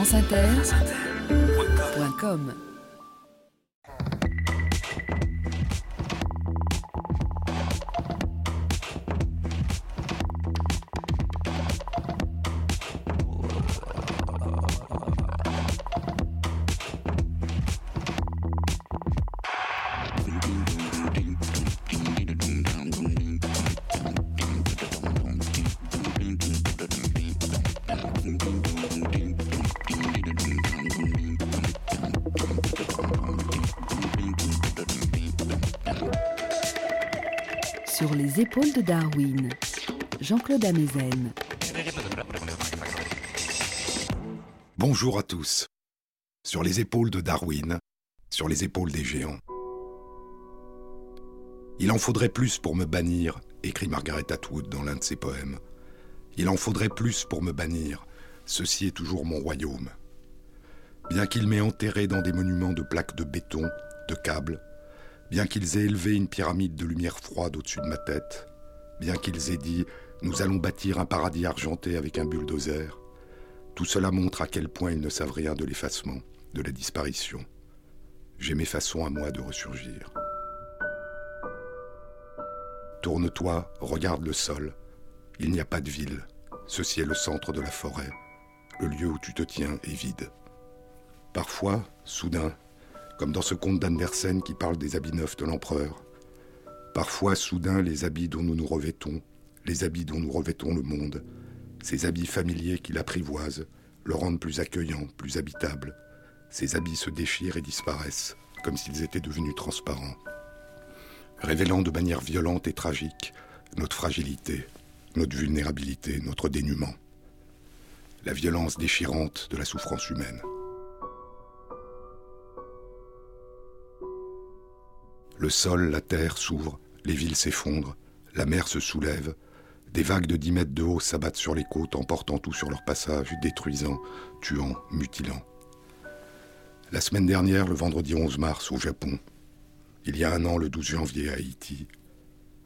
franceinter.com Sur les épaules de Darwin, Jean-Claude Amezen. Bonjour à tous. Sur les épaules de Darwin, sur les épaules des géants. Il en faudrait plus pour me bannir, écrit Margaret Atwood dans l'un de ses poèmes. Il en faudrait plus pour me bannir, ceci est toujours mon royaume. Bien qu'il m'ait enterré dans des monuments de plaques de béton, de câbles, bien qu'ils aient élevé une pyramide de lumière froide au-dessus de ma tête, bien qu'ils aient dit Nous allons bâtir un paradis argenté avec un bulldozer, tout cela montre à quel point ils ne savent rien de l'effacement, de la disparition. J'ai mes façons à moi de ressurgir. Tourne-toi, regarde le sol. Il n'y a pas de ville. Ceci est le centre de la forêt. Le lieu où tu te tiens est vide. Parfois, soudain, comme dans ce conte d'Andersen qui parle des habits neufs de l'empereur. Parfois, soudain, les habits dont nous nous revêtons, les habits dont nous revêtons le monde, ces habits familiers qui l'apprivoisent, le rendent plus accueillant, plus habitable. Ces habits se déchirent et disparaissent, comme s'ils étaient devenus transparents, révélant de manière violente et tragique notre fragilité, notre vulnérabilité, notre dénuement, la violence déchirante de la souffrance humaine. Le sol, la terre s'ouvrent, les villes s'effondrent, la mer se soulève, des vagues de 10 mètres de haut s'abattent sur les côtes, emportant tout sur leur passage, détruisant, tuant, mutilant. La semaine dernière, le vendredi 11 mars, au Japon. Il y a un an, le 12 janvier, à Haïti.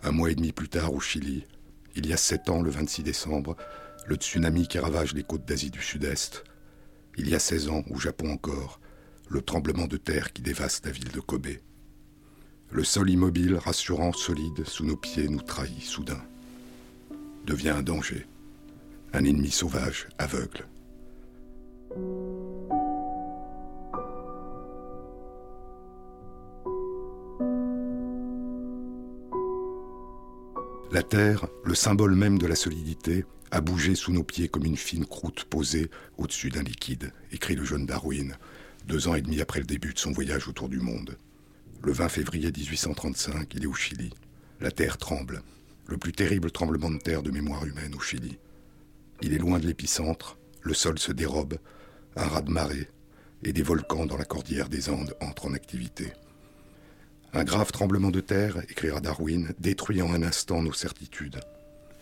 Un mois et demi plus tard, au Chili. Il y a sept ans, le 26 décembre, le tsunami qui ravage les côtes d'Asie du Sud-Est. Il y a 16 ans, au Japon encore, le tremblement de terre qui dévaste la ville de Kobe. Le sol immobile, rassurant, solide, sous nos pieds, nous trahit soudain. Devient un danger. Un ennemi sauvage, aveugle. La terre, le symbole même de la solidité, a bougé sous nos pieds comme une fine croûte posée au-dessus d'un liquide, écrit le jeune Darwin, deux ans et demi après le début de son voyage autour du monde. Le 20 février 1835, il est au Chili. La terre tremble. Le plus terrible tremblement de terre de mémoire humaine au Chili. Il est loin de l'épicentre, le sol se dérobe, un raz de marée, et des volcans dans la cordillère des Andes entrent en activité. Un grave tremblement de terre, écrira Darwin, détruit en un instant nos certitudes.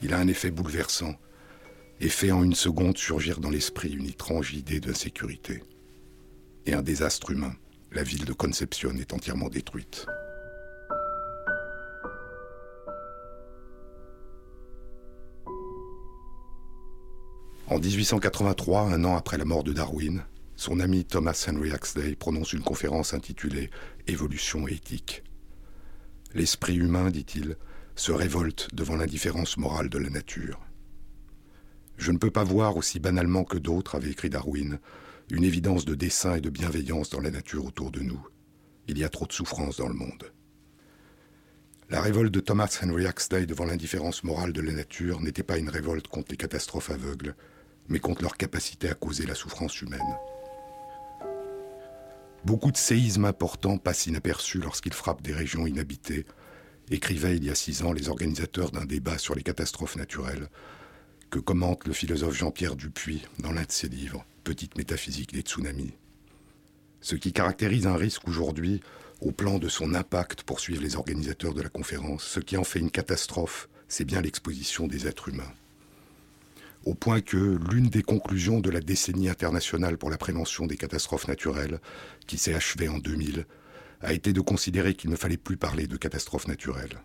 Il a un effet bouleversant et fait en une seconde surgir dans l'esprit une étrange idée d'insécurité. Et un désastre humain la ville de Concepción est entièrement détruite. En 1883, un an après la mort de Darwin, son ami Thomas Henry Huxley prononce une conférence intitulée Évolution éthique. L'esprit humain, dit-il, se révolte devant l'indifférence morale de la nature. Je ne peux pas voir aussi banalement que d'autres, avait écrit Darwin, une évidence de dessein et de bienveillance dans la nature autour de nous. Il y a trop de souffrance dans le monde. La révolte de Thomas Henry Huxley devant l'indifférence morale de la nature n'était pas une révolte contre les catastrophes aveugles, mais contre leur capacité à causer la souffrance humaine. Beaucoup de séismes importants passent inaperçus lorsqu'ils frappent des régions inhabitées, écrivaient il y a six ans les organisateurs d'un débat sur les catastrophes naturelles, que commente le philosophe Jean-Pierre Dupuis dans l'un de ses livres, Petite métaphysique des tsunamis. Ce qui caractérise un risque aujourd'hui, au plan de son impact, poursuivent les organisateurs de la conférence, ce qui en fait une catastrophe, c'est bien l'exposition des êtres humains. Au point que l'une des conclusions de la décennie internationale pour la prévention des catastrophes naturelles, qui s'est achevée en 2000, a été de considérer qu'il ne fallait plus parler de catastrophes naturelles.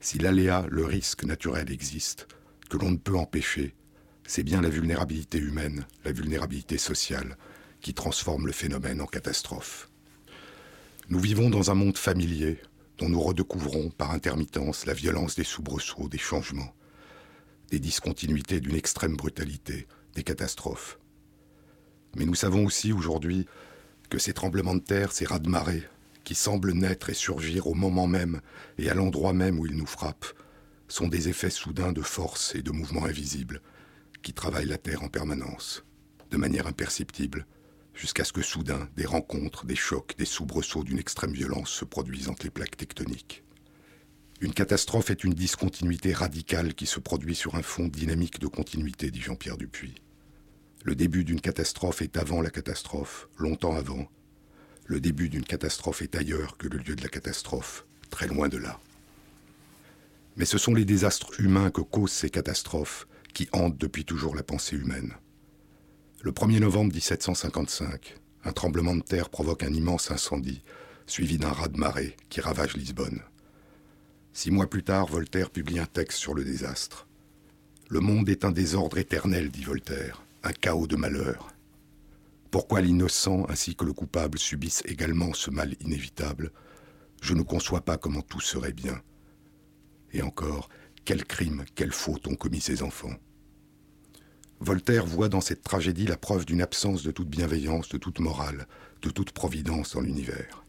Si l'aléa, le risque naturel existe, que l'on ne peut empêcher, c'est bien la vulnérabilité humaine, la vulnérabilité sociale, qui transforme le phénomène en catastrophe. Nous vivons dans un monde familier dont nous redécouvrons par intermittence la violence des soubresauts, des changements, des discontinuités d'une extrême brutalité, des catastrophes. Mais nous savons aussi aujourd'hui que ces tremblements de terre, ces raz-de-marée, qui semblent naître et surgir au moment même et à l'endroit même où ils nous frappent, sont des effets soudains de force et de mouvements invisibles qui travaillent la Terre en permanence, de manière imperceptible, jusqu'à ce que soudain des rencontres, des chocs, des soubresauts d'une extrême violence se produisent entre les plaques tectoniques. Une catastrophe est une discontinuité radicale qui se produit sur un fond dynamique de continuité, dit Jean-Pierre Dupuis. Le début d'une catastrophe est avant la catastrophe, longtemps avant. Le début d'une catastrophe est ailleurs que le lieu de la catastrophe, très loin de là. Mais ce sont les désastres humains que causent ces catastrophes qui hantent depuis toujours la pensée humaine. Le 1er novembre 1755, un tremblement de terre provoque un immense incendie, suivi d'un raz-de-marée qui ravage Lisbonne. Six mois plus tard, Voltaire publie un texte sur le désastre. Le monde est un désordre éternel, dit Voltaire, un chaos de malheur. Pourquoi l'innocent ainsi que le coupable subissent également ce mal inévitable? Je ne conçois pas comment tout serait bien. Et encore, quel crime, quelle faute ont commis ces enfants Voltaire voit dans cette tragédie la preuve d'une absence de toute bienveillance, de toute morale, de toute providence dans l'univers.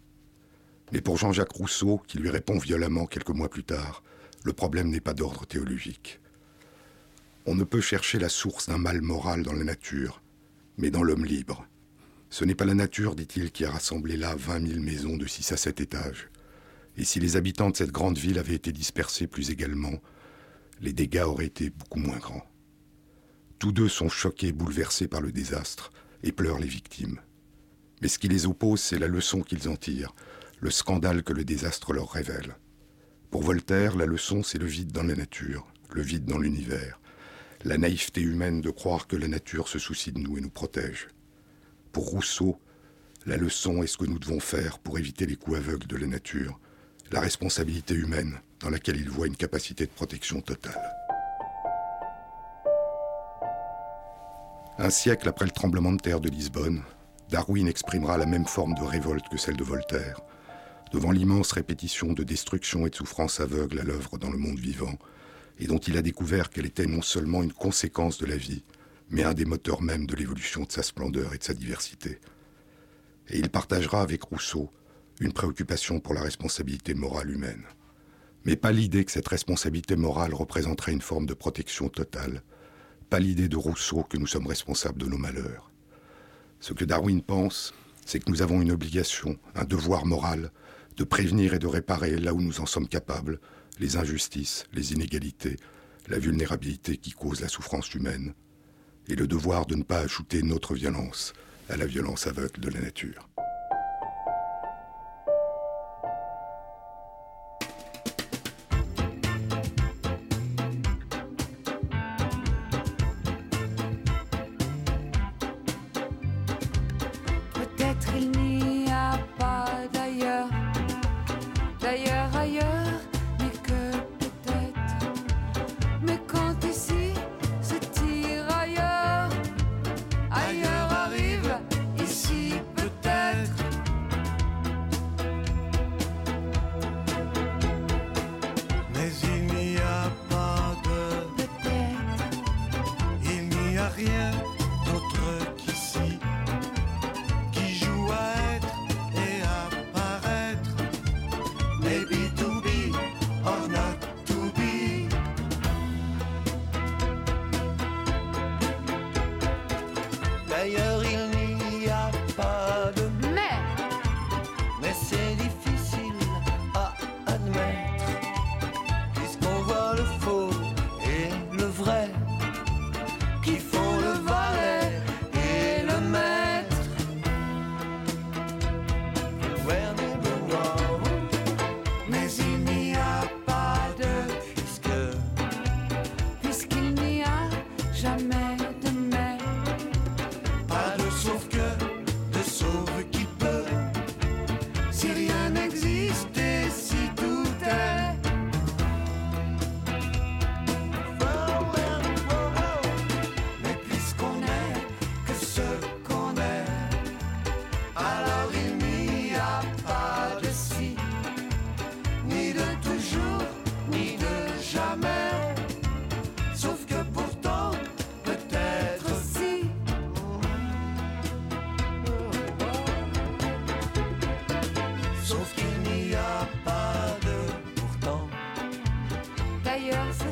Mais pour Jean-Jacques Rousseau, qui lui répond violemment quelques mois plus tard, le problème n'est pas d'ordre théologique. On ne peut chercher la source d'un mal moral dans la nature, mais dans l'homme libre. Ce n'est pas la nature, dit-il, qui a rassemblé là vingt mille maisons de six à sept étages. Et si les habitants de cette grande ville avaient été dispersés plus également, les dégâts auraient été beaucoup moins grands. Tous deux sont choqués, bouleversés par le désastre, et pleurent les victimes. Mais ce qui les oppose, c'est la leçon qu'ils en tirent, le scandale que le désastre leur révèle. Pour Voltaire, la leçon, c'est le vide dans la nature, le vide dans l'univers, la naïveté humaine de croire que la nature se soucie de nous et nous protège. Pour Rousseau, la leçon est ce que nous devons faire pour éviter les coups aveugles de la nature, la responsabilité humaine dans laquelle il voit une capacité de protection totale. Un siècle après le tremblement de terre de Lisbonne, Darwin exprimera la même forme de révolte que celle de Voltaire, devant l'immense répétition de destruction et de souffrance aveugle à l'œuvre dans le monde vivant, et dont il a découvert qu'elle était non seulement une conséquence de la vie, mais un des moteurs même de l'évolution de sa splendeur et de sa diversité. Et il partagera avec Rousseau une préoccupation pour la responsabilité morale humaine. Mais pas l'idée que cette responsabilité morale représenterait une forme de protection totale, pas l'idée de Rousseau que nous sommes responsables de nos malheurs. Ce que Darwin pense, c'est que nous avons une obligation, un devoir moral, de prévenir et de réparer là où nous en sommes capables les injustices, les inégalités, la vulnérabilité qui cause la souffrance humaine, et le devoir de ne pas ajouter notre violence à la violence aveugle de la nature.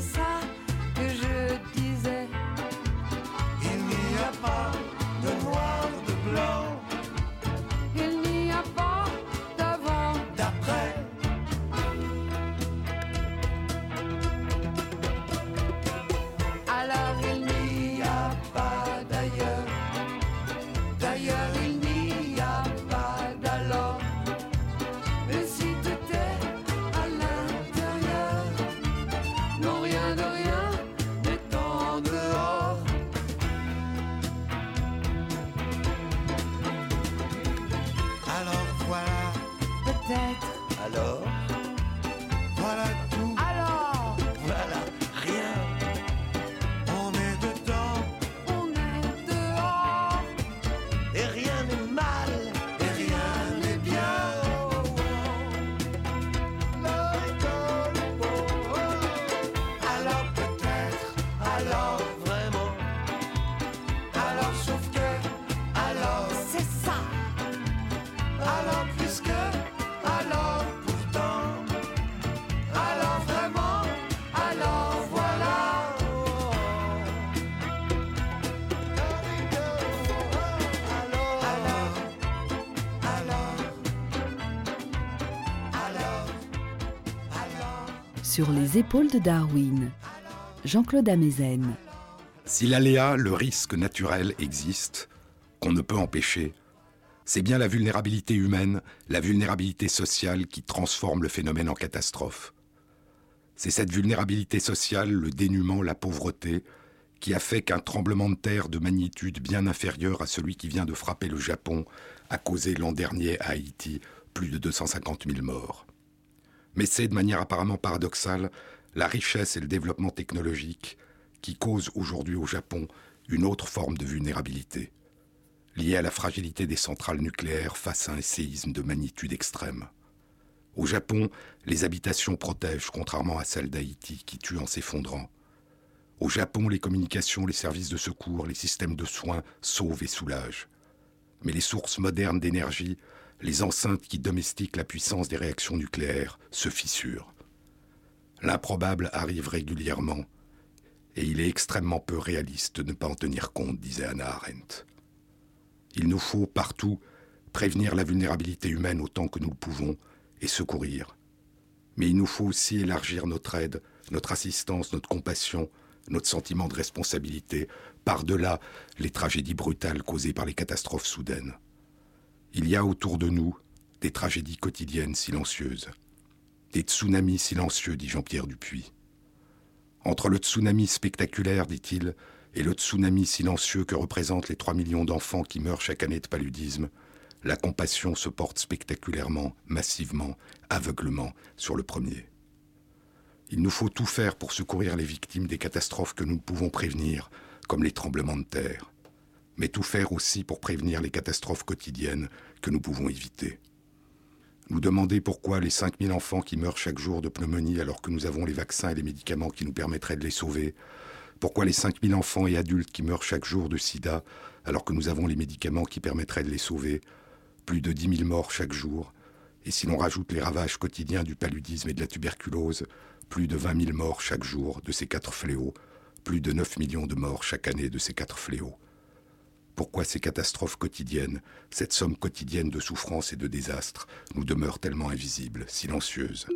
side. Sur les épaules de Darwin, Jean-Claude Amezen. Si l'aléa, le risque naturel existe, qu'on ne peut empêcher, c'est bien la vulnérabilité humaine, la vulnérabilité sociale qui transforme le phénomène en catastrophe. C'est cette vulnérabilité sociale, le dénuement, la pauvreté, qui a fait qu'un tremblement de terre de magnitude bien inférieure à celui qui vient de frapper le Japon a causé l'an dernier à Haïti plus de 250 000 morts. Mais c'est, de manière apparemment paradoxale, la richesse et le développement technologique qui causent aujourd'hui au Japon une autre forme de vulnérabilité, liée à la fragilité des centrales nucléaires face à un séisme de magnitude extrême. Au Japon, les habitations protègent, contrairement à celles d'Haïti qui tuent en s'effondrant. Au Japon, les communications, les services de secours, les systèmes de soins sauvent et soulagent. Mais les sources modernes d'énergie, les enceintes qui domestiquent la puissance des réactions nucléaires, se fissurent. L'improbable arrive régulièrement, et il est extrêmement peu réaliste de ne pas en tenir compte, disait Anna Arendt. Il nous faut partout prévenir la vulnérabilité humaine autant que nous le pouvons et secourir. Mais il nous faut aussi élargir notre aide, notre assistance, notre compassion, notre sentiment de responsabilité, par-delà les tragédies brutales causées par les catastrophes soudaines. Il y a autour de nous des tragédies quotidiennes silencieuses, des tsunamis silencieux, dit Jean-Pierre Dupuis. Entre le tsunami spectaculaire, dit-il, et le tsunami silencieux que représentent les 3 millions d'enfants qui meurent chaque année de paludisme, la compassion se porte spectaculairement, massivement, aveuglement sur le premier. Il nous faut tout faire pour secourir les victimes des catastrophes que nous pouvons prévenir, comme les tremblements de terre, mais tout faire aussi pour prévenir les catastrophes quotidiennes que nous pouvons éviter. Nous demander pourquoi les 5000 enfants qui meurent chaque jour de pneumonie alors que nous avons les vaccins et les médicaments qui nous permettraient de les sauver, pourquoi les 5000 enfants et adultes qui meurent chaque jour de sida alors que nous avons les médicaments qui permettraient de les sauver, plus de 10 000 morts chaque jour, et si l'on rajoute les ravages quotidiens du paludisme et de la tuberculose, plus de 20 000 morts chaque jour de ces quatre fléaux, plus de 9 millions de morts chaque année de ces quatre fléaux. Pourquoi ces catastrophes quotidiennes, cette somme quotidienne de souffrance et de désastres, nous demeurent tellement invisibles, silencieuses?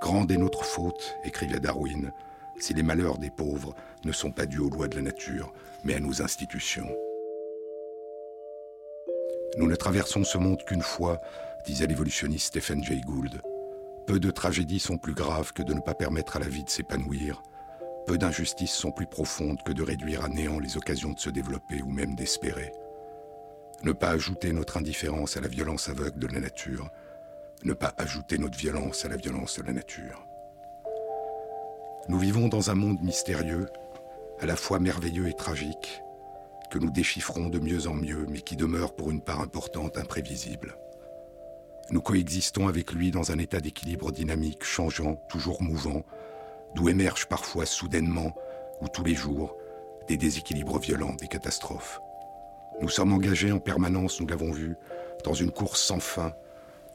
Grande est notre faute, écrivait Darwin, si les malheurs des pauvres ne sont pas dus aux lois de la nature, mais à nos institutions. Nous ne traversons ce monde qu'une fois, disait l'évolutionniste Stephen Jay Gould. Peu de tragédies sont plus graves que de ne pas permettre à la vie de s'épanouir. Peu d'injustices sont plus profondes que de réduire à néant les occasions de se développer ou même d'espérer. Ne pas ajouter notre indifférence à la violence aveugle de la nature, ne pas ajouter notre violence à la violence de la nature. Nous vivons dans un monde mystérieux, à la fois merveilleux et tragique, que nous déchiffrons de mieux en mieux, mais qui demeure pour une part importante imprévisible. Nous coexistons avec lui dans un état d'équilibre dynamique, changeant, toujours mouvant, d'où émergent parfois soudainement, ou tous les jours, des déséquilibres violents, des catastrophes. Nous sommes engagés en permanence, nous l'avons vu, dans une course sans fin,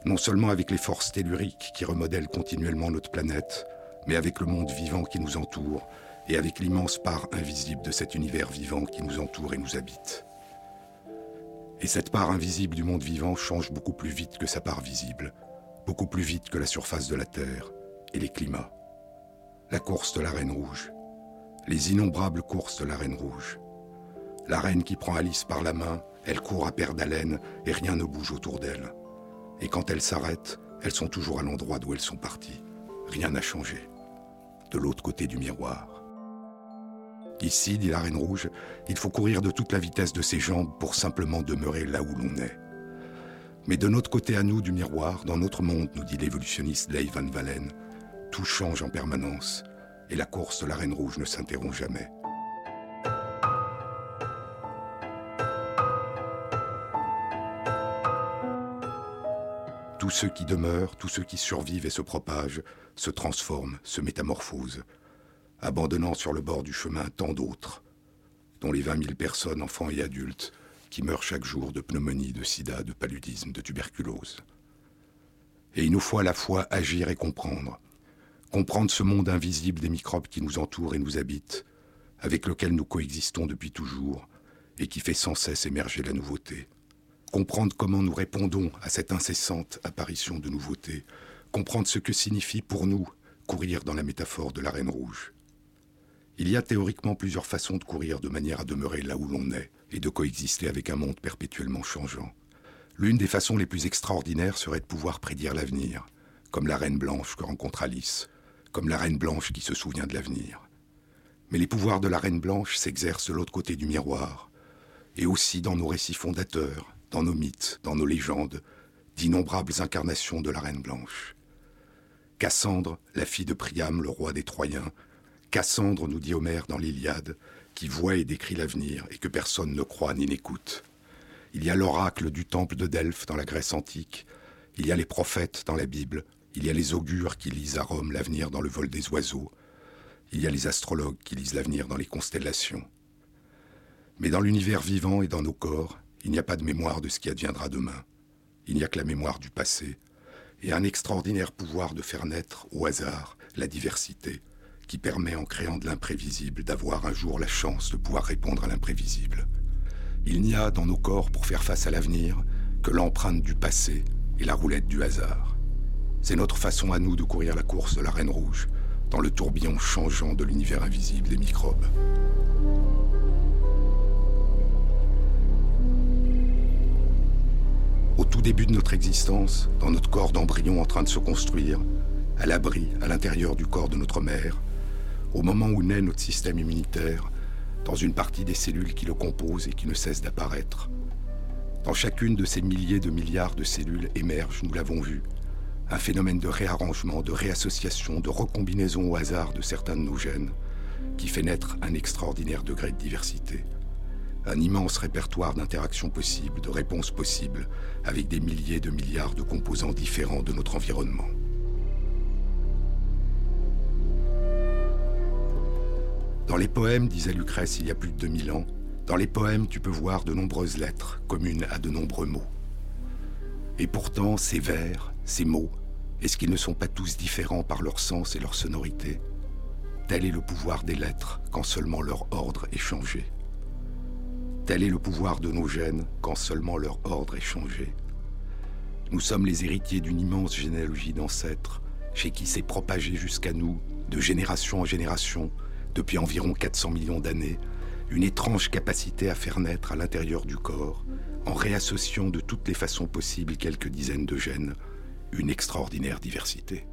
non seulement avec les forces telluriques qui remodèlent continuellement notre planète, mais avec le monde vivant qui nous entoure, et avec l'immense part invisible de cet univers vivant qui nous entoure et nous habite. Et cette part invisible du monde vivant change beaucoup plus vite que sa part visible, beaucoup plus vite que la surface de la Terre et les climats. La course de la Reine Rouge, les innombrables courses de la Reine Rouge. La reine qui prend Alice par la main, elle court à paire d'haleine et rien ne bouge autour d'elle. Et quand elles s'arrêtent, elles sont toujours à l'endroit d'où elles sont parties. Rien n'a changé. De l'autre côté du miroir. Ici, dit la Reine Rouge, il faut courir de toute la vitesse de ses jambes pour simplement demeurer là où l'on est. Mais de notre côté à nous du miroir, dans notre monde, nous dit l'évolutionniste Leigh Van Valen, tout change en permanence et la course de la Reine Rouge ne s'interrompt jamais. Tous ceux qui demeurent, tous ceux qui survivent et se propagent, se transforment, se métamorphosent, abandonnant sur le bord du chemin tant d'autres, dont les 20 000 personnes, enfants et adultes, qui meurent chaque jour de pneumonie, de sida, de paludisme, de tuberculose. Et il nous faut à la fois agir et comprendre. Comprendre ce monde invisible des microbes qui nous entourent et nous habitent, avec lequel nous coexistons depuis toujours, et qui fait sans cesse émerger la nouveauté. Comprendre comment nous répondons à cette incessante apparition de nouveautés. Comprendre ce que signifie pour nous courir dans la métaphore de la Reine Rouge. Il y a théoriquement plusieurs façons de courir de manière à demeurer là où l'on est et de coexister avec un monde perpétuellement changeant. L'une des façons les plus extraordinaires serait de pouvoir prédire l'avenir, comme la reine blanche que rencontre Alice, comme la reine blanche qui se souvient de l'avenir. Mais les pouvoirs de la reine blanche s'exercent de l'autre côté du miroir, et aussi dans nos récits fondateurs, dans nos mythes, dans nos légendes, d'innombrables incarnations de la reine blanche. Cassandre, la fille de Priam, le roi des Troyens, Cassandre, nous dit Homère dans l'Iliade, qui voit et décrit l'avenir et que personne ne croit ni n'écoute. Il y a l'oracle du temple de Delphes dans la Grèce antique, il y a les prophètes dans la Bible, il y a les augures qui lisent à Rome l'avenir dans le vol des oiseaux, il y a les astrologues qui lisent l'avenir dans les constellations. Mais dans l'univers vivant et dans nos corps, il n'y a pas de mémoire de ce qui adviendra demain. Il n'y a que la mémoire du passé et un extraordinaire pouvoir de faire naître au hasard la diversité, qui permet, en créant de l'imprévisible, d'avoir un jour la chance de pouvoir répondre à l'imprévisible. Il n'y a dans nos corps pour faire face à l'avenir que l'empreinte du passé et la roulette du hasard. C'est notre façon à nous de courir la course de la Reine Rouge, dans le tourbillon changeant de l'univers invisible des microbes. Au tout début de notre existence, dans notre corps d'embryon en train de se construire, à l'abri, à l'intérieur du corps de notre mère, au moment où naît notre système immunitaire, dans une partie des cellules qui le composent et qui ne cessent d'apparaître. Dans chacune de ces milliers de milliards de cellules émerge, nous l'avons vu, un phénomène de réarrangement, de réassociation, de recombinaison au hasard de certains de nos gènes, qui fait naître un extraordinaire degré de diversité. Un immense répertoire d'interactions possibles, de réponses possibles, avec des milliers de milliards de composants différents de notre environnement. Dans les poèmes, disait Lucrèce il y a plus de 2000 ans, dans les poèmes, tu peux voir de nombreuses lettres communes à de nombreux mots. Et pourtant, ces vers, ces mots, est-ce qu'ils ne sont pas tous différents par leur sens et leur sonorité? Tel est le pouvoir des lettres quand seulement leur ordre est changé. Tel est le pouvoir de nos gènes quand seulement leur ordre est changé. Nous sommes les héritiers d'une immense généalogie d'ancêtres, chez qui s'est propagé jusqu'à nous, de génération en génération, depuis environ 400 millions d'années, une étrange capacité à faire naître à l'intérieur du corps, en réassociant de toutes les façons possibles quelques dizaines de gènes, une extraordinaire diversité.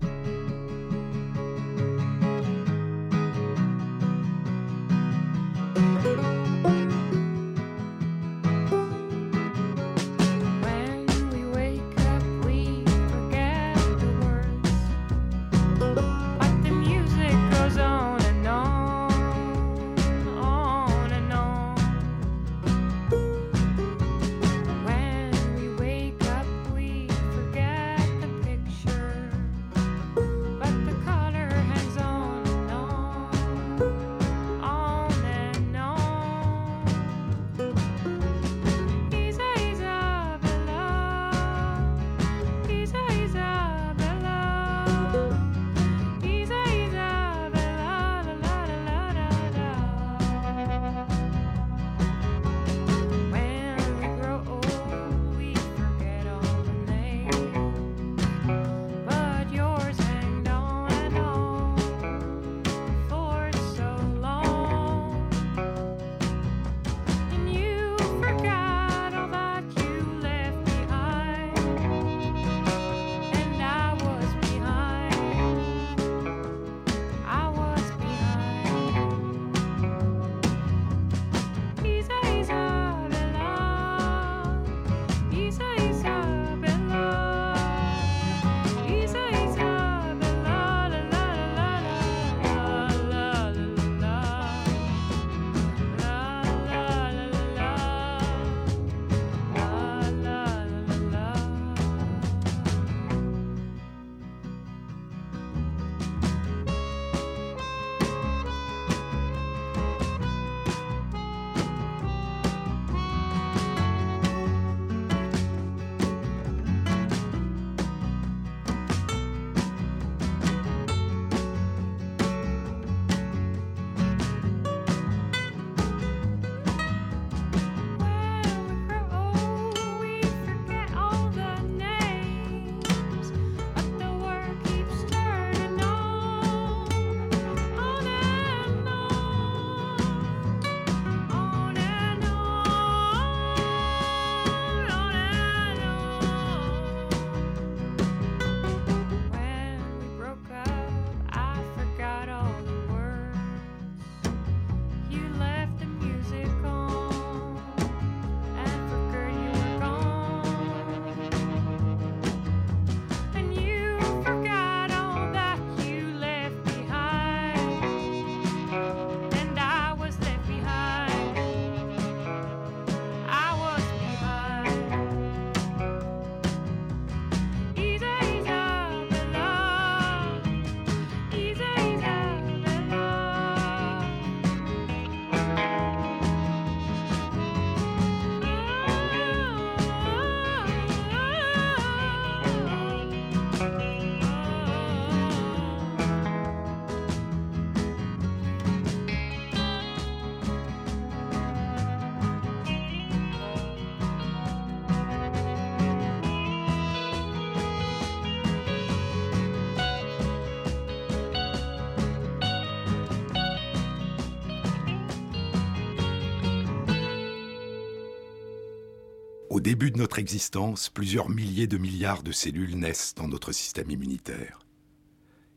Début de notre existence, plusieurs milliers de milliards de cellules naissent dans notre système immunitaire.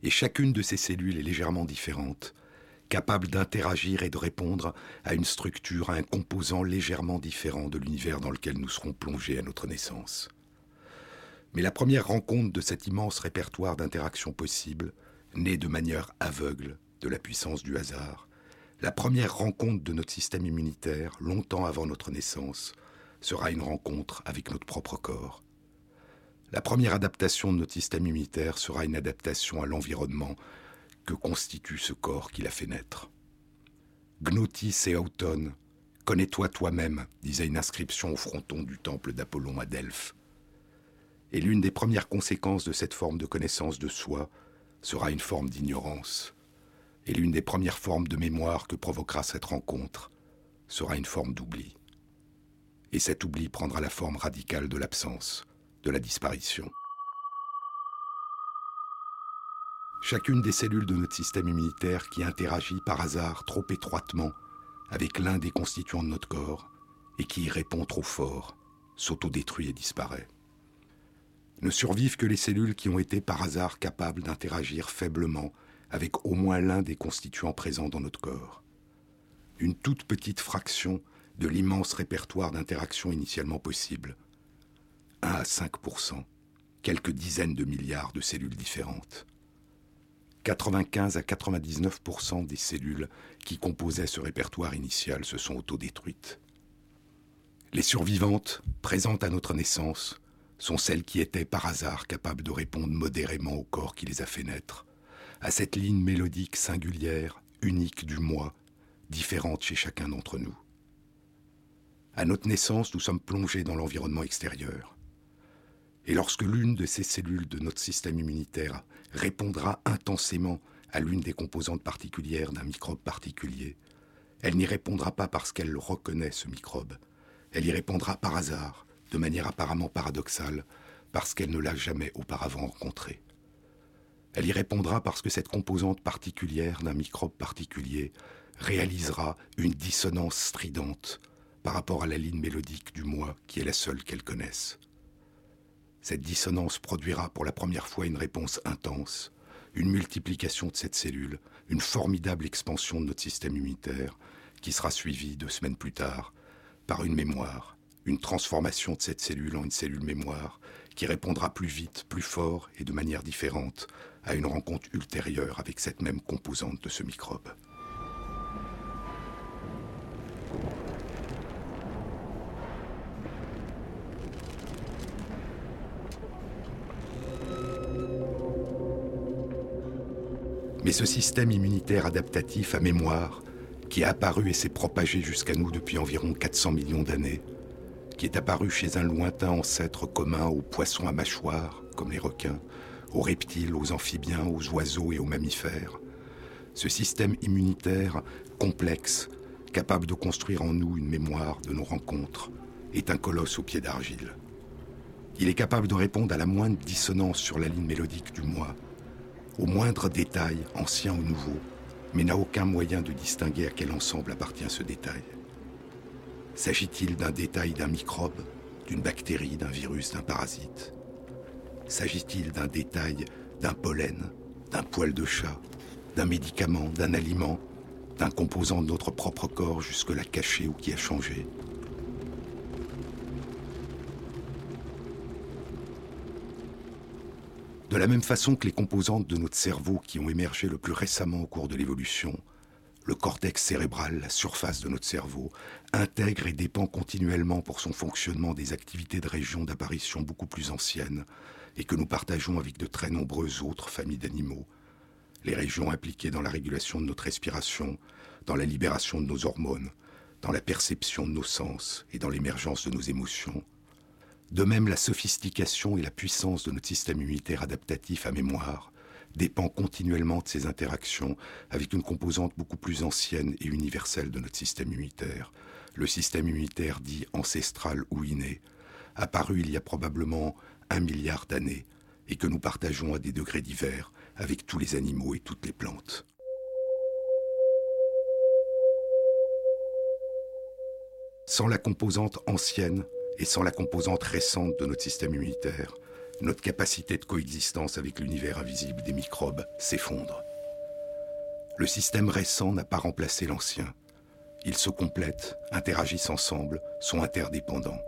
Et chacune de ces cellules est légèrement différente, capable d'interagir et de répondre à une structure, à un composant légèrement différent de l'univers dans lequel nous serons plongés à notre naissance. Mais la première rencontre de cet immense répertoire d'interactions possibles, née de manière aveugle de la puissance du hasard, la première rencontre de notre système immunitaire, longtemps avant notre naissance, sera une rencontre avec notre propre corps. La première adaptation de notre système immunitaire sera une adaptation à l'environnement que constitue ce corps qui l'a fait naître. Gnotis et auton, connais-toi toi-même, disait une inscription au fronton du temple d'Apollon à Delphes. Et l'une des premières conséquences de cette forme de connaissance de soi sera une forme d'ignorance. Et l'une des premières formes de mémoire que provoquera cette rencontre sera une forme d'oubli. Et cet oubli prendra la forme radicale de l'absence, de la disparition. Chacune des cellules de notre système immunitaire qui interagit par hasard trop étroitement avec l'un des constituants de notre corps et qui y répond trop fort, s'autodétruit et disparaît ne survivent que les cellules qui ont été par hasard capables d'interagir faiblement avec au moins l'un des constituants présents dans notre corps. Une toute petite fraction de l'immense répertoire d'interactions initialement possibles. 1 à 5% quelques dizaines de milliards de cellules différentes. 95 à 99% des cellules qui composaient ce répertoire initial se sont autodétruites. Les survivantes, présentes à notre naissance, sont celles qui étaient par hasard capables de répondre modérément au corps qui les a fait naître, à cette ligne mélodique singulière, unique du moi, différente chez chacun d'entre nous. À notre naissance, nous sommes plongés dans l'environnement extérieur. Et lorsque l'une de ces cellules de notre système immunitaire répondra intensément à l'une des composantes particulières d'un microbe particulier, elle n'y répondra pas parce qu'elle reconnaît ce microbe, elle y répondra par hasard, de manière apparemment paradoxale, parce qu'elle ne l'a jamais auparavant rencontré. Elle y répondra parce que cette composante particulière d'un microbe particulier réalisera une dissonance stridente par rapport à la ligne mélodique du moi qui est la seule qu'elle connaisse. Cette dissonance produira pour la première fois une réponse intense, une multiplication de cette cellule, une formidable expansion de notre système immunitaire, qui sera suivie deux semaines plus tard par une mémoire, une transformation de cette cellule en une cellule mémoire qui répondra plus vite, plus fort et de manière différente à une rencontre ultérieure avec cette même composante de ce microbe. Mais ce système immunitaire adaptatif à mémoire, qui a apparu et s'est propagé jusqu'à nous depuis environ 400 millions d'années, qui est apparu chez un lointain ancêtre commun aux poissons à mâchoires, comme les requins, aux reptiles, aux amphibiens, aux oiseaux et aux mammifères. Ce système immunitaire complexe, capable de construire en nous une mémoire de nos rencontres, est un colosse au pied d'argile. Il est capable de répondre à la moindre dissonance sur la ligne mélodique du moi, au moindre détail, ancien ou nouveau, mais n'a aucun moyen de distinguer à quel ensemble appartient ce détail. S'agit-il d'un détail d'un microbe, d'une bactérie, d'un virus, d'un parasite? S'agit-il d'un détail d'un pollen, d'un poil de chat, d'un médicament, d'un aliment, d'un composant de notre propre corps jusque-là caché ou qui a changé? De la même façon que les composantes de notre cerveau qui ont émergé le plus récemment au cours de l'évolution le cortex cérébral, la surface de notre cerveau, intègre et dépend continuellement pour son fonctionnement des activités de régions d'apparition beaucoup plus anciennes et que nous partageons avec de très nombreuses autres familles d'animaux. Les régions impliquées dans la régulation de notre respiration, dans la libération de nos hormones, dans la perception de nos sens et dans l'émergence de nos émotions. De même, la sophistication et la puissance de notre système immunitaire adaptatif à mémoire dépend continuellement de ces interactions avec une composante beaucoup plus ancienne et universelle de notre système immunitaire, le système immunitaire dit ancestral ou inné, apparu il y a probablement un milliard d'années et que nous partageons à des degrés divers avec tous les animaux et toutes les plantes. Sans la composante ancienne et sans la composante récente de notre système immunitaire, notre capacité de coexistence avec l'univers invisible des microbes s'effondre. Le système récent n'a pas remplacé l'ancien. Ils se complètent, interagissent ensemble, sont interdépendants.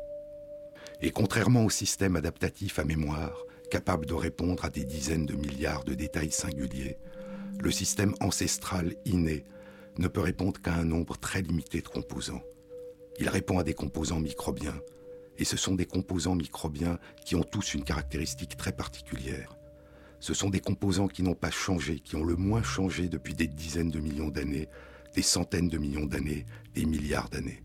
Et contrairement au système adaptatif à mémoire, capable de répondre à des dizaines de milliards de détails singuliers, le système ancestral inné ne peut répondre qu'à un nombre très limité de composants. Il répond à des composants microbiens, et ce sont des composants microbiens qui ont tous une caractéristique très particulière. Ce sont des composants qui n'ont pas changé, qui ont le moins changé depuis des dizaines de millions d'années, des centaines de millions d'années, des milliards d'années.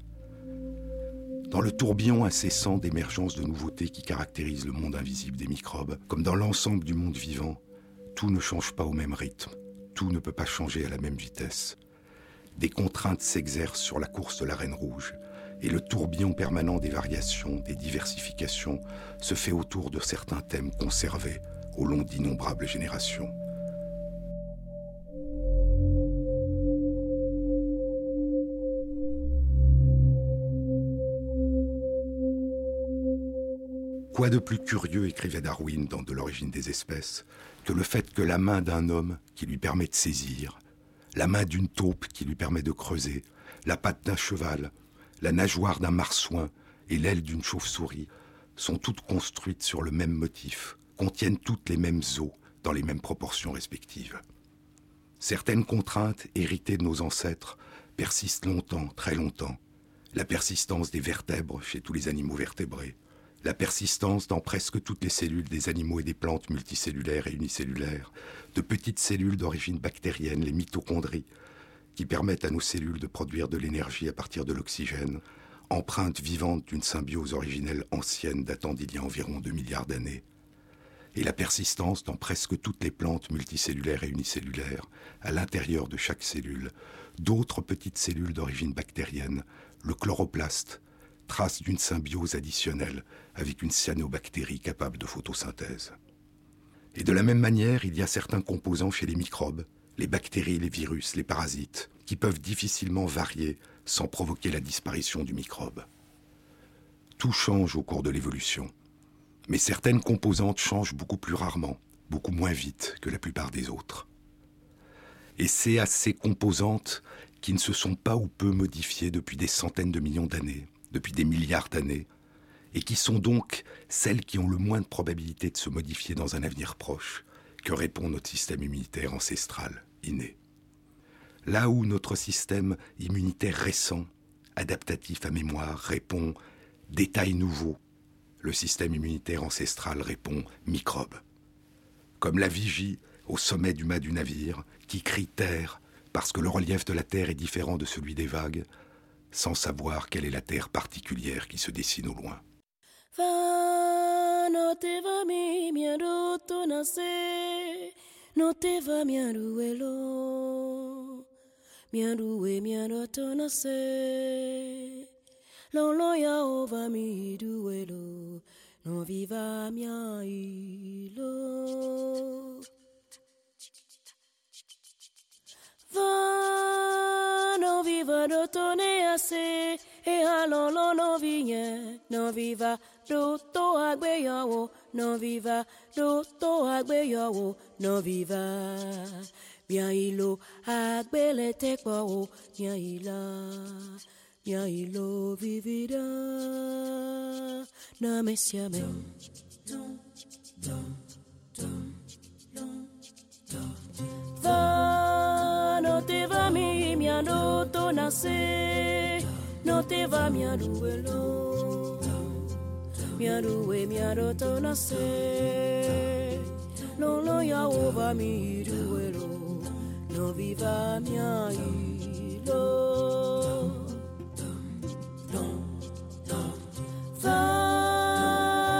Dans le tourbillon incessant d'émergence de nouveautés qui caractérisent le monde invisible des microbes, comme dans l'ensemble du monde vivant, tout ne change pas au même rythme, tout ne peut pas changer à la même vitesse. Des contraintes s'exercent sur la course de la reine rouge, et le tourbillon permanent des variations, des diversifications, se fait autour de certains thèmes conservés au long d'innombrables générations. Quoi de plus curieux, écrivait Darwin dans De l'origine des espèces, que le fait que la main d'un homme qui lui permet de saisir, la main d'une taupe qui lui permet de creuser, la patte d'un cheval, la nageoire d'un marsouin et l'aile d'une chauve-souris sont toutes construites sur le même motif, contiennent toutes les mêmes os dans les mêmes proportions respectives. Certaines contraintes héritées de nos ancêtres persistent longtemps, très longtemps. La persistance des vertèbres chez tous les animaux vertébrés, la persistance dans presque toutes les cellules des animaux et des plantes multicellulaires et unicellulaires, de petites cellules d'origine bactérienne, les mitochondries, qui permettent à nos cellules de produire de l'énergie à partir de l'oxygène, empreinte vivante d'une symbiose originelle ancienne datant d'il y a environ 2 milliards d'années, et la persistance dans presque toutes les plantes multicellulaires et unicellulaires, à l'intérieur de chaque cellule, d'autres petites cellules d'origine bactérienne, le chloroplaste, trace d'une symbiose additionnelle avec une cyanobactérie capable de photosynthèse. Et de la même manière, il y a certains composants chez les microbes, les bactéries, les virus, les parasites, qui peuvent difficilement varier sans provoquer la disparition du microbe. Tout change au cours de l'évolution, mais certaines composantes changent beaucoup plus rarement, beaucoup moins vite que la plupart des autres. Et c'est à ces composantes qui ne se sont pas ou peu modifiées depuis des centaines de millions d'années, depuis des milliards d'années, et qui sont donc celles qui ont le moins de probabilité de se modifier dans un avenir proche, que répond notre système immunitaire ancestral, inné. Là où notre système immunitaire récent, adaptatif à mémoire, répond détail nouveau, le système immunitaire ancestral répond microbe. Comme la vigie au sommet du mât du navire, qui crie terre parce que le relief de la terre est différent de celui des vagues, sans savoir quelle est la terre particulière qui se dessine au loin. No te va mi miaro to nase no te va miaro elo miaro e miaro to nase lo lo ya ova mi du elo no viva mia ilo va no viva do tone ase. E halolo no vigne no viva do to agbeyawo no viva do to agbeyawo no viva. Bien ilo agbele tekpo o bien ila bien ilo vivida. Na no te va mi miano to nace. No te va mi aruelo mi arue mi aro to nace. No lo ya ova mi ruelo no. Viva mi ailo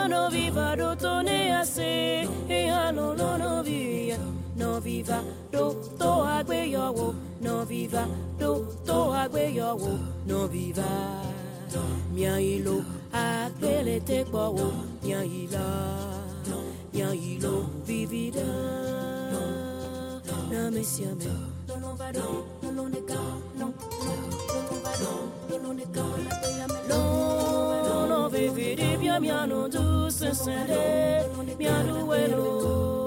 no viva do to ne hace e ano lo no viva no viva do to agbeyowo no viva do to agbeyowo no viva mian ilo agbele te gbowo yan ilo yan ilo vivida na mesiame no no va do no no ne ka no no no va do no no ne ka la pe ya me lo no vividi bien miano du se sende miano welo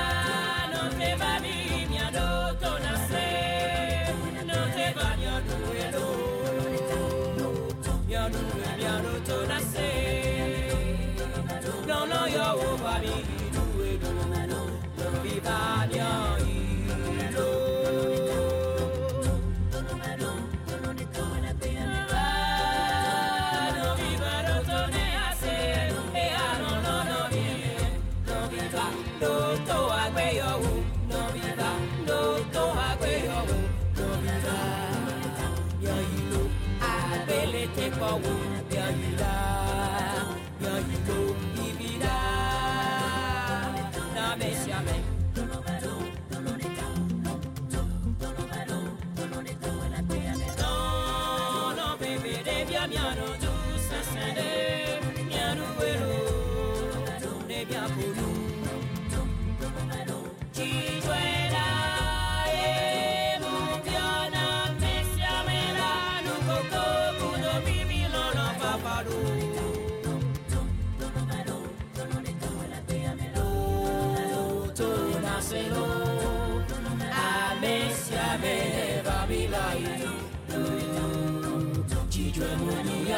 non vi va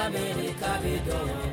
kábèrè kábèdọ̀.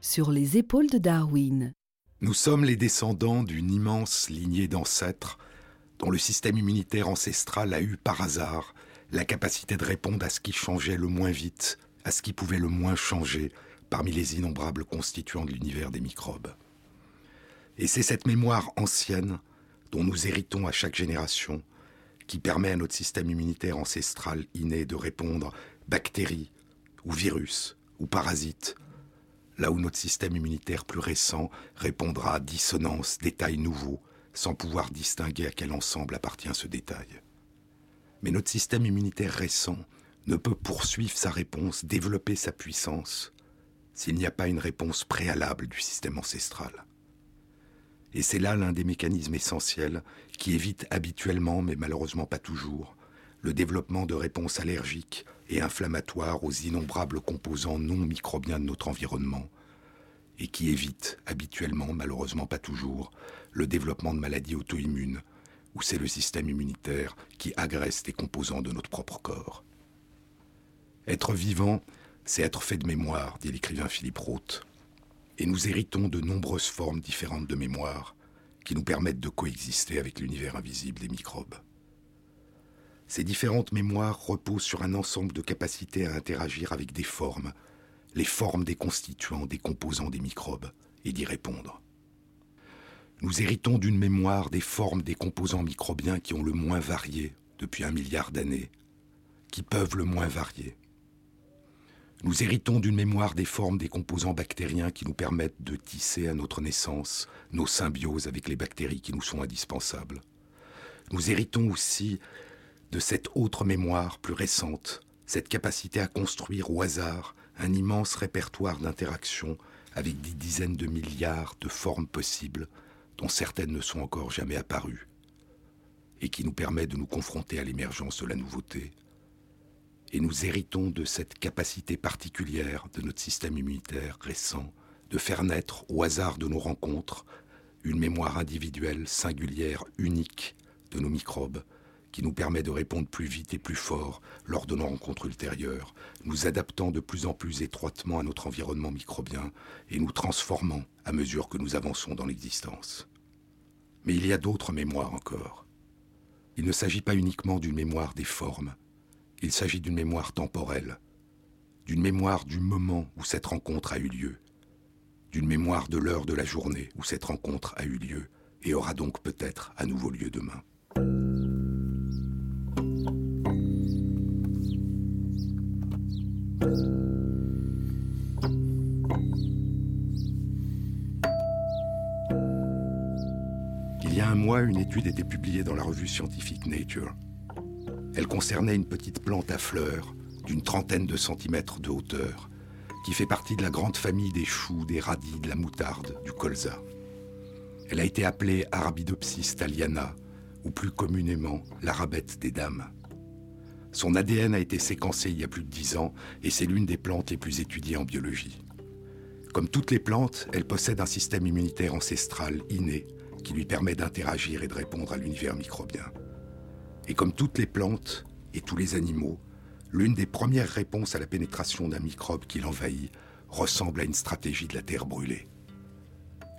Sur les épaules de Darwin. Nous sommes les descendants d'une immense lignée d'ancêtres dont le système immunitaire ancestral a eu par hasard la capacité de répondre à ce qui changeait le moins vite, à ce qui pouvait le moins changer parmi les innombrables constituants de l'univers des microbes. Et c'est cette mémoire ancienne dont nous héritons à chaque génération qui permet à notre système immunitaire ancestral inné de répondre bactéries ou virus ou parasites là où notre système immunitaire plus récent répondra à dissonance, détails nouveaux, sans pouvoir distinguer à quel ensemble appartient ce détail. Mais notre système immunitaire récent ne peut poursuivre sa réponse, développer sa puissance, s'il n'y a pas une réponse préalable du système ancestral. Et c'est là l'un des mécanismes essentiels qui évite habituellement, mais malheureusement pas toujours, le développement de réponses allergiques et inflammatoires aux innombrables composants non microbiens de notre environnement, et qui évite habituellement, malheureusement pas toujours, le développement de maladies auto-immunes, où c'est le système immunitaire qui agresse des composants de notre propre corps. Être vivant, c'est être fait de mémoire, dit l'écrivain Philippe Roth. Et nous héritons de nombreuses formes différentes de mémoire qui nous permettent de coexister avec l'univers invisible des microbes. Ces différentes mémoires reposent sur un ensemble de capacités à interagir avec des formes, les formes des constituants, des composants des microbes, et d'y répondre. Nous héritons d'une mémoire des formes des composants microbiens qui ont le moins varié depuis un milliard d'années, qui peuvent le moins varier. Nous héritons d'une mémoire des formes des composants bactériens qui nous permettent de tisser à notre naissance nos symbioses avec les bactéries qui nous sont indispensables. Nous héritons aussi de cette autre mémoire plus récente, cette capacité à construire au hasard un immense répertoire d'interactions avec des dizaines de milliards de formes possibles dont certaines ne sont encore jamais apparues, et qui nous permet de nous confronter à l'émergence de la nouveauté. Et nous héritons de cette capacité particulière de notre système immunitaire récent de faire naître au hasard de nos rencontres une mémoire individuelle, singulière, unique de nos microbes, qui nous permet de répondre plus vite et plus fort lors de nos rencontres ultérieures, nous adaptant de plus en plus étroitement à notre environnement microbien et nous transformant à mesure que nous avançons dans l'existence. Mais il y a d'autres mémoires encore. Il ne s'agit pas uniquement d'une mémoire des formes, il s'agit d'une mémoire temporelle, d'une mémoire du moment où cette rencontre a eu lieu, d'une mémoire de l'heure de la journée où cette rencontre a eu lieu et aura donc peut-être à nouveau lieu demain. Il y a un mois, une étude était publiée dans la revue scientifique Nature. Elle concernait une petite plante à fleurs d'une trentaine de centimètres de hauteur, qui fait partie de la grande famille des choux, des radis, de la moutarde, du colza. Elle a été appelée Arabidopsis thaliana, ou plus communément l'arabette des dames. Son ADN a été séquencé il y a plus de dix ans et c'est l'une des plantes les plus étudiées en biologie. Comme toutes les plantes, elle possède un système immunitaire ancestral inné qui lui permet d'interagir et de répondre à l'univers microbien. Et comme toutes les plantes et tous les animaux, l'une des premières réponses à la pénétration d'un microbe qui l'envahit ressemble à une stratégie de la terre brûlée.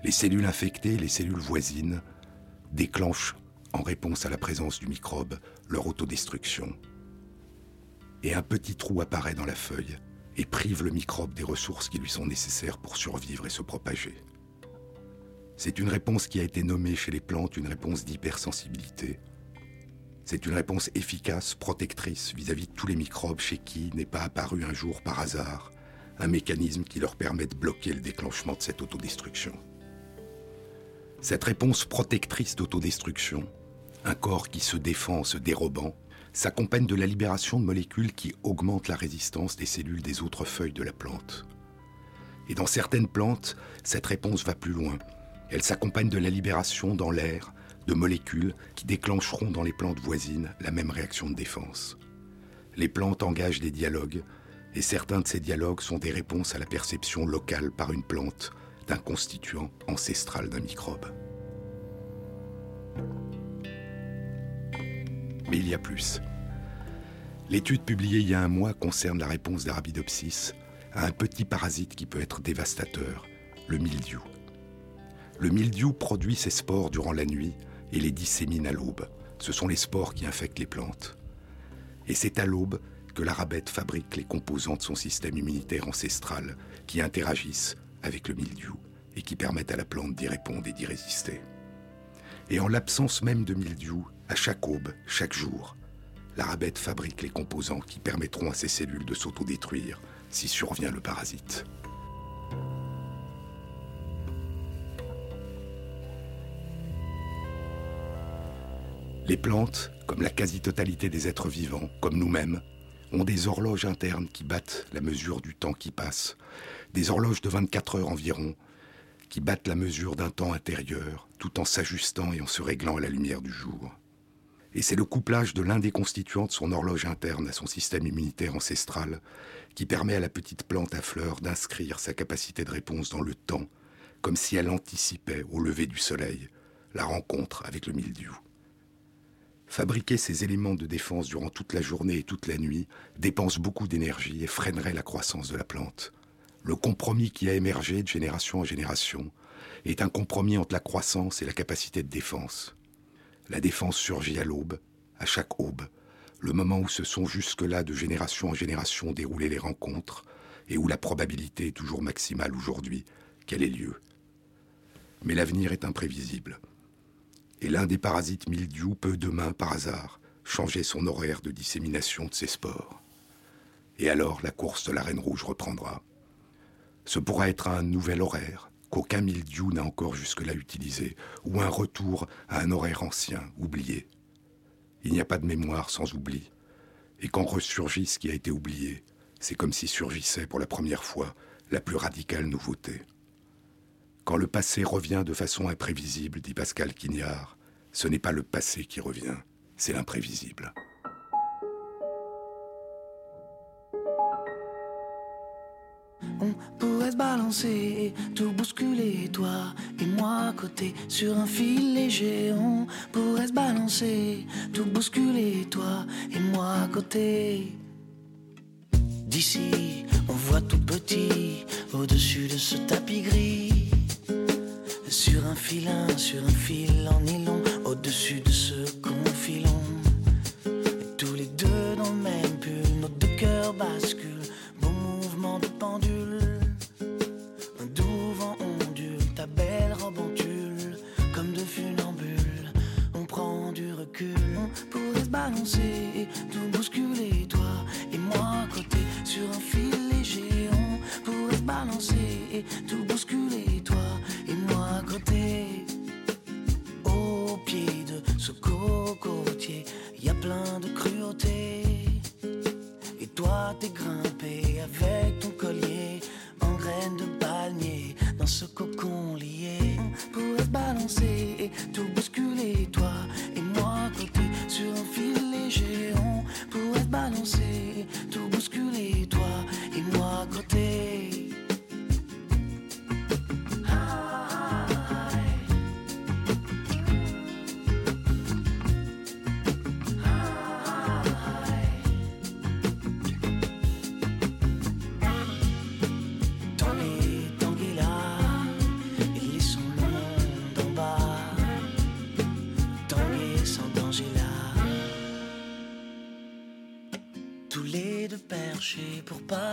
Les cellules infectées, les cellules voisines, déclenchent, en réponse à la présence du microbe, leur autodestruction. Et un petit trou apparaît dans la feuille et prive le microbe des ressources qui lui sont nécessaires pour survivre et se propager. C'est une réponse qui a été nommée chez les plantes une réponse d'hypersensibilité, c'est une réponse efficace, protectrice vis-à-vis de tous les microbes chez qui n'est pas apparu un jour par hasard un mécanisme qui leur permet de bloquer le déclenchement de cette autodestruction. Cette réponse protectrice d'autodestruction, un corps qui se défend en se dérobant, s'accompagne de la libération de molécules qui augmentent la résistance des cellules des autres feuilles de la plante. Et dans certaines plantes, cette réponse va plus loin. Elle s'accompagne de la libération dans l'air de molécules qui déclencheront dans les plantes voisines la même réaction de défense. Les plantes engagent des dialogues, et certains de ces dialogues sont des réponses à la perception locale par une plante d'un constituant ancestral d'un microbe. Mais il y a plus. L'étude publiée il y a un mois concerne la réponse d'Arabidopsis à un petit parasite qui peut être dévastateur, le mildiou. Le mildiou produit ses spores durant la nuit et les dissémine à l'aube. Ce sont les spores qui infectent les plantes. Et c'est à l'aube que l'arabette fabrique les composants de son système immunitaire ancestral qui interagissent avec le mildiou et qui permettent à la plante d'y répondre et d'y résister. Et en l'absence même de mildiou, à chaque aube, chaque jour, l'arabette fabrique les composants qui permettront à ces cellules de s'autodétruire si survient le parasite. Les plantes, comme la quasi-totalité des êtres vivants, comme nous-mêmes, ont des horloges internes qui battent la mesure du temps qui passe, des horloges de 24 heures environ, qui battent la mesure d'un temps intérieur, tout en s'ajustant et en se réglant à la lumière du jour. Et c'est le couplage de l'un des constituants de son horloge interne à son système immunitaire ancestral qui permet à la petite plante à fleurs d'inscrire sa capacité de réponse dans le temps, comme si elle anticipait au lever du soleil la rencontre avec le mildiou. Fabriquer ces éléments de défense durant toute la journée et toute la nuit dépense beaucoup d'énergie et freinerait la croissance de la plante. Le compromis qui a émergé de génération en génération est un compromis entre la croissance et la capacité de défense. La défense surgit à l'aube, à chaque aube, le moment où se sont jusque-là de génération en génération déroulées les rencontres et où la probabilité est toujours maximale aujourd'hui qu'elle ait lieu. Mais l'avenir est imprévisible et l'un des parasites mildiou peut demain, par hasard, changer son horaire de dissémination de ses spores. Et alors la course de la reine rouge reprendra. Ce pourra être un nouvel horaire qu'aucun mildiou n'a encore jusque-là utilisé, ou un retour à un horaire ancien, oublié. Il n'y a pas de mémoire sans oubli, Et quand ressurgit ce qui a été oublié, c'est comme si surgissait pour la première fois la plus radicale nouveauté. Quand le passé revient de façon imprévisible, dit Pascal Quignard, ce n'est pas le passé qui revient, c'est l'imprévisible. Pourrait se balancer, tout bousculer, toi et moi à côté, sur un fil léger. On pourrait se balancer, tout bousculer, toi et moi à côté. D'ici, on voit tout petit, au-dessus de ce tapis gris. Sur un filin, sur un fil en nylon, au-dessus de ce confilon. Tous les deux dans le même pull, nos deux cœurs basculent. Beau mouvement de pendule. Comme de funambule. On prend du recul, on pourrait se balancer, tout bousculer, toi et moi à côté, sur un fil léger. On pourrait se balancer, tout bousculer, toi et moi à côté. Au pied de ce cocotier, y a plein de cruauté. Et toi, t'es grimpé avec ton collier en graines de dans ce cocon lié. On pourrait se balancer, tout bousculer, toi et moi côté sur un fil léger. On pourrait balancer, tout bousculer, toi et moi côté.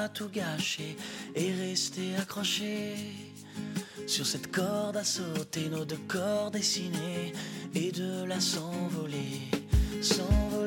Tout gâcher et rester accrochés. Sur cette corde à sauter, nos deux corps dessinés et de la s'envoler, s'envoler.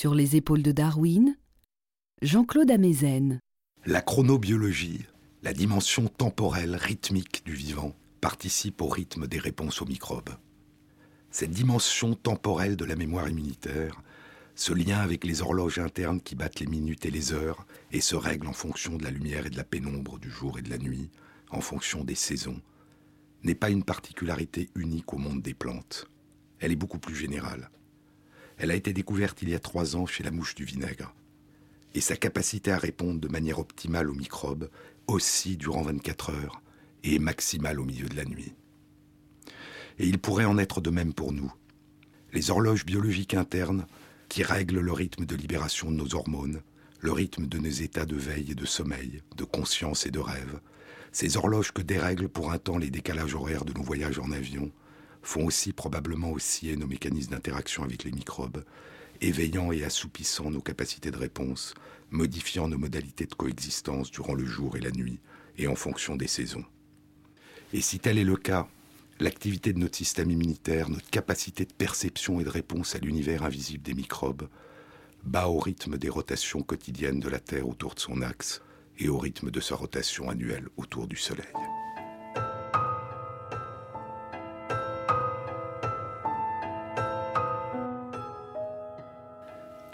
Sur les épaules de Darwin, Jean-Claude Amezen. La chronobiologie, la dimension temporelle, rythmique du vivant, participe au rythme des réponses aux microbes. Cette dimension temporelle de la mémoire immunitaire, ce lien avec les horloges internes qui battent les minutes et les heures et se règlent en fonction de la lumière et de la pénombre du jour et de la nuit, en fonction des saisons, n'est pas une particularité unique au monde des plantes. Elle est beaucoup plus générale. Elle a été découverte il y a trois ans chez la mouche du vinaigre. Et sa capacité à répondre de manière optimale aux microbes aussi durant 24 heures et est maximale au milieu de la nuit. Et il pourrait en être de même pour nous. Les horloges biologiques internes qui règlent le rythme de libération de nos hormones, le rythme de nos états de veille et de sommeil, de conscience et de rêve, ces horloges que dérèglent pour un temps les décalages horaires de nos voyages en avion, font aussi probablement osciller nos mécanismes d'interaction avec les microbes, éveillant et assoupissant nos capacités de réponse, modifiant nos modalités de coexistence durant le jour et la nuit, et en fonction des saisons. Et si tel est le cas, l'activité de notre système immunitaire, notre capacité de perception et de réponse à l'univers invisible des microbes, bat au rythme des rotations quotidiennes de la Terre autour de son axe et au rythme de sa rotation annuelle autour du Soleil.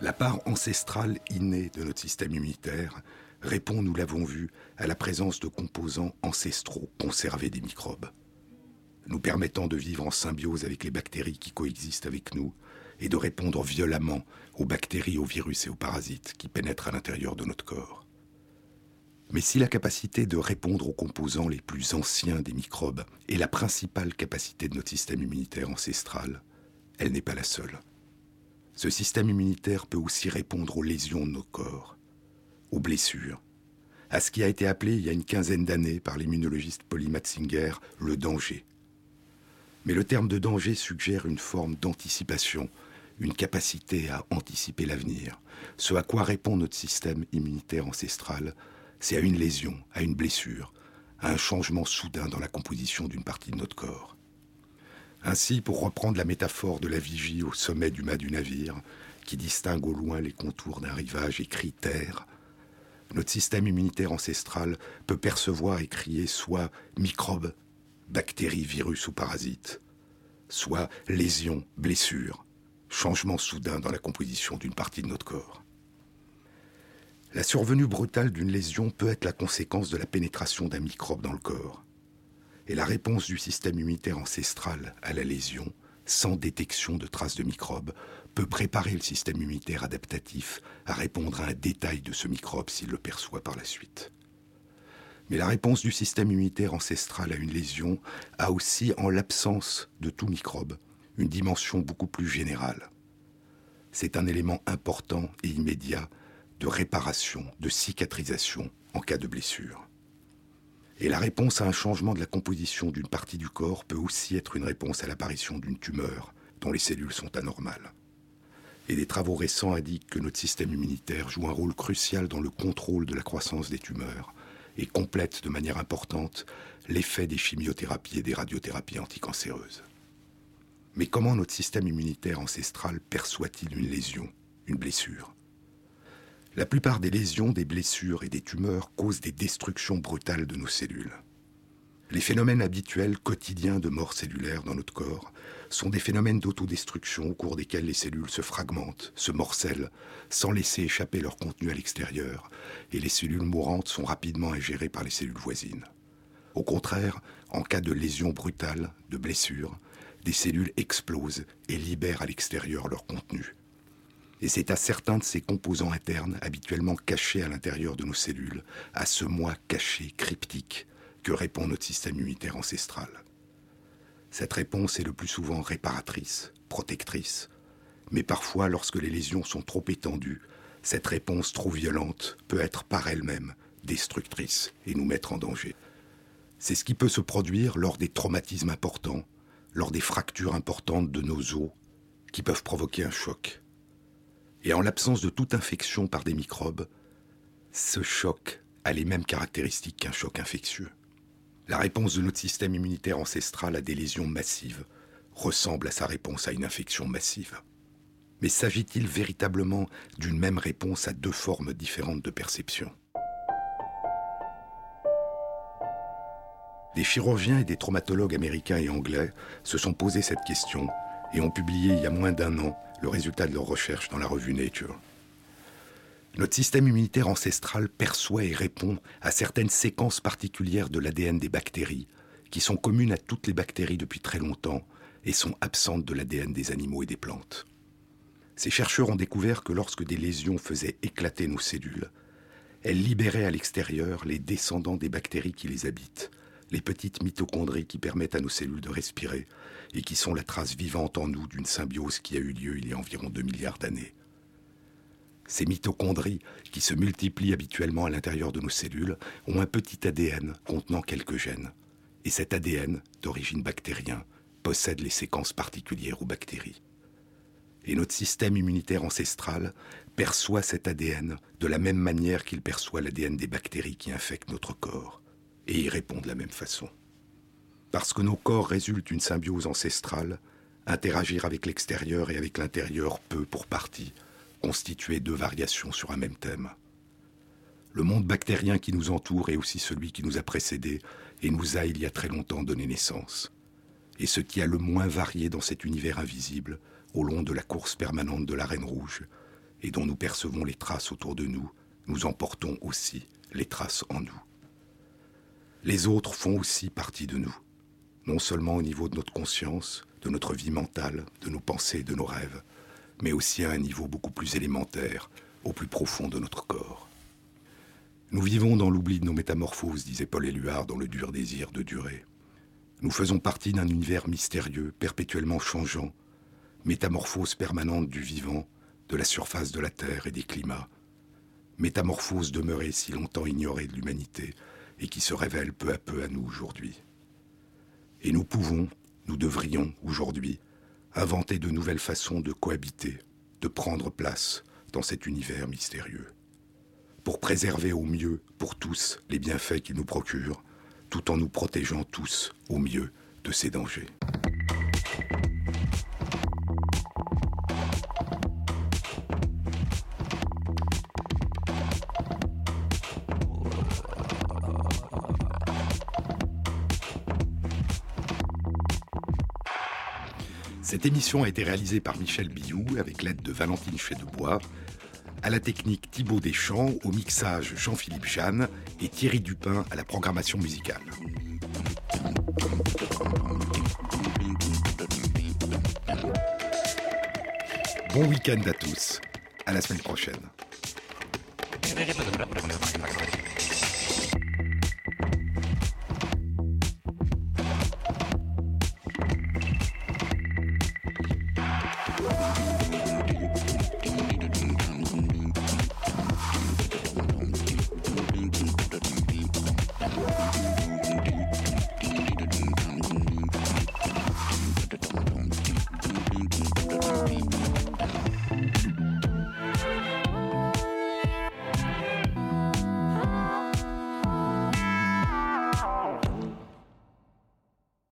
La part ancestrale innée de notre système immunitaire répond, nous l'avons vu, à la présence de composants ancestraux conservés des microbes, nous permettant de vivre en symbiose avec les bactéries qui coexistent avec nous et de répondre violemment aux bactéries, aux virus et aux parasites qui pénètrent à l'intérieur de notre corps. Mais si la capacité de répondre aux composants les plus anciens des microbes est la principale capacité de notre système immunitaire ancestral, elle n'est pas la seule. Ce système immunitaire peut aussi répondre aux lésions de nos corps, aux blessures, à ce qui a été appelé il y a une quinzaine d'années par l'immunologiste Polly Matzinger le danger. Mais le terme de danger suggère une forme d'anticipation, une capacité à anticiper l'avenir. Ce à quoi répond notre système immunitaire ancestral, c'est à une lésion, à une blessure, à un changement soudain dans la composition d'une partie de notre corps. Ainsi, pour reprendre la métaphore de la vigie au sommet du mât du navire, qui distingue au loin les contours d'un rivage écrit terre, notre système immunitaire ancestral peut percevoir et crier soit microbes, bactéries, virus ou parasites, soit lésions, blessures, changement soudain dans la composition d'une partie de notre corps. La survenue brutale d'une lésion peut être la conséquence de la pénétration d'un microbe dans le corps. Et la réponse du système immunitaire ancestral à la lésion, sans détection de traces de microbes, peut préparer le système immunitaire adaptatif à répondre à un détail de ce microbe s'il le perçoit par la suite. Mais la réponse du système immunitaire ancestral à une lésion a aussi, en l'absence de tout microbe, une dimension beaucoup plus générale. C'est un élément important et immédiat de réparation, de cicatrisation en cas de blessure. Et la réponse à un changement de la composition d'une partie du corps peut aussi être une réponse à l'apparition d'une tumeur dont les cellules sont anormales. Et des travaux récents indiquent que notre système immunitaire joue un rôle crucial dans le contrôle de la croissance des tumeurs et complète de manière importante l'effet des chimiothérapies et des radiothérapies anticancéreuses. Mais comment notre système immunitaire ancestral perçoit-il une lésion, une blessure? La plupart des lésions, des blessures et des tumeurs causent des destructions brutales de nos cellules. Les phénomènes habituels quotidiens de mort cellulaire dans notre corps sont des phénomènes d'autodestruction au cours desquels les cellules se fragmentent, se morcellent, sans laisser échapper leur contenu à l'extérieur, et les cellules mourantes sont rapidement ingérées par les cellules voisines. Au contraire, en cas de lésion brutale, de blessure, des cellules explosent et libèrent à l'extérieur leur contenu. Et c'est à certains de ces composants internes, habituellement cachés à l'intérieur de nos cellules, à ce moi caché, cryptique, que répond notre système immunitaire ancestral. Cette réponse est le plus souvent réparatrice, protectrice, mais parfois, lorsque les lésions sont trop étendues, cette réponse trop violente peut être par elle-même destructrice et nous mettre en danger. C'est ce qui peut se produire lors des traumatismes importants, lors des fractures importantes de nos os, qui peuvent provoquer un choc. Et en l'absence de toute infection par des microbes, ce choc a les mêmes caractéristiques qu'un choc infectieux. La réponse de notre système immunitaire ancestral à des lésions massives ressemble à sa réponse à une infection massive. Mais s'agit-il véritablement d'une même réponse à deux formes différentes de perception? Des chirurgiens et des traumatologues américains et anglais se sont posé cette question et ont publié il y a moins d'un an le résultat de leurs recherches dans la revue Nature. Notre système immunitaire ancestral perçoit et répond à certaines séquences particulières de l'ADN des bactéries, qui sont communes à toutes les bactéries depuis très longtemps et sont absentes de l'ADN des animaux et des plantes. Ces chercheurs ont découvert que lorsque des lésions faisaient éclater nos cellules, elles libéraient à l'extérieur les descendants des bactéries qui les habitent, les petites mitochondries qui permettent à nos cellules de respirer et qui sont la trace vivante en nous d'une symbiose qui a eu lieu il y a environ 2 milliards d'années. Ces mitochondries, qui se multiplient habituellement à l'intérieur de nos cellules, ont un petit ADN contenant quelques gènes. Et cet ADN, d'origine bactérien, possède les séquences particulières aux bactéries. Et notre système immunitaire ancestral perçoit cet ADN de la même manière qu'il perçoit l'ADN des bactéries qui infectent notre corps, et y répond de la même façon. Parce que nos corps résultent d'une symbiose ancestrale, interagir avec l'extérieur et avec l'intérieur peut, pour partie, constituer deux variations sur un même thème. Le monde bactérien qui nous entoure est aussi celui qui nous a précédés et nous a il y a très longtemps donné naissance. Et ce qui a le moins varié dans cet univers invisible, au long de la course permanente de la Reine Rouge, et dont nous percevons les traces autour de nous, nous emportons aussi les traces en nous. Les autres font aussi partie de nous, non seulement au niveau de notre conscience, de notre vie mentale, de nos pensées, de nos rêves, mais aussi à un niveau beaucoup plus élémentaire, au plus profond de notre corps. Nous vivons dans l'oubli de nos métamorphoses, disait Paul Éluard dans Le dur désir de durer. Nous faisons partie d'un univers mystérieux, perpétuellement changeant, métamorphose permanente du vivant, de la surface de la Terre et des climats, métamorphose demeurée si longtemps ignorée de l'humanité et qui se révèle peu à peu à nous aujourd'hui. Et nous pouvons, nous devrions aujourd'hui inventer de nouvelles façons de cohabiter, de prendre place dans cet univers mystérieux, pour préserver au mieux pour tous les bienfaits qu'il nous procure, tout en nous protégeant tous au mieux de ces dangers. Cette émission a été réalisée par Michel Billou avec l'aide de Valentine Chédebois, à la technique Thibaut Deschamps, au mixage Jean-Philippe Jeanne et Thierry Dupin à la programmation musicale. Bon week-end à tous. À la semaine prochaine.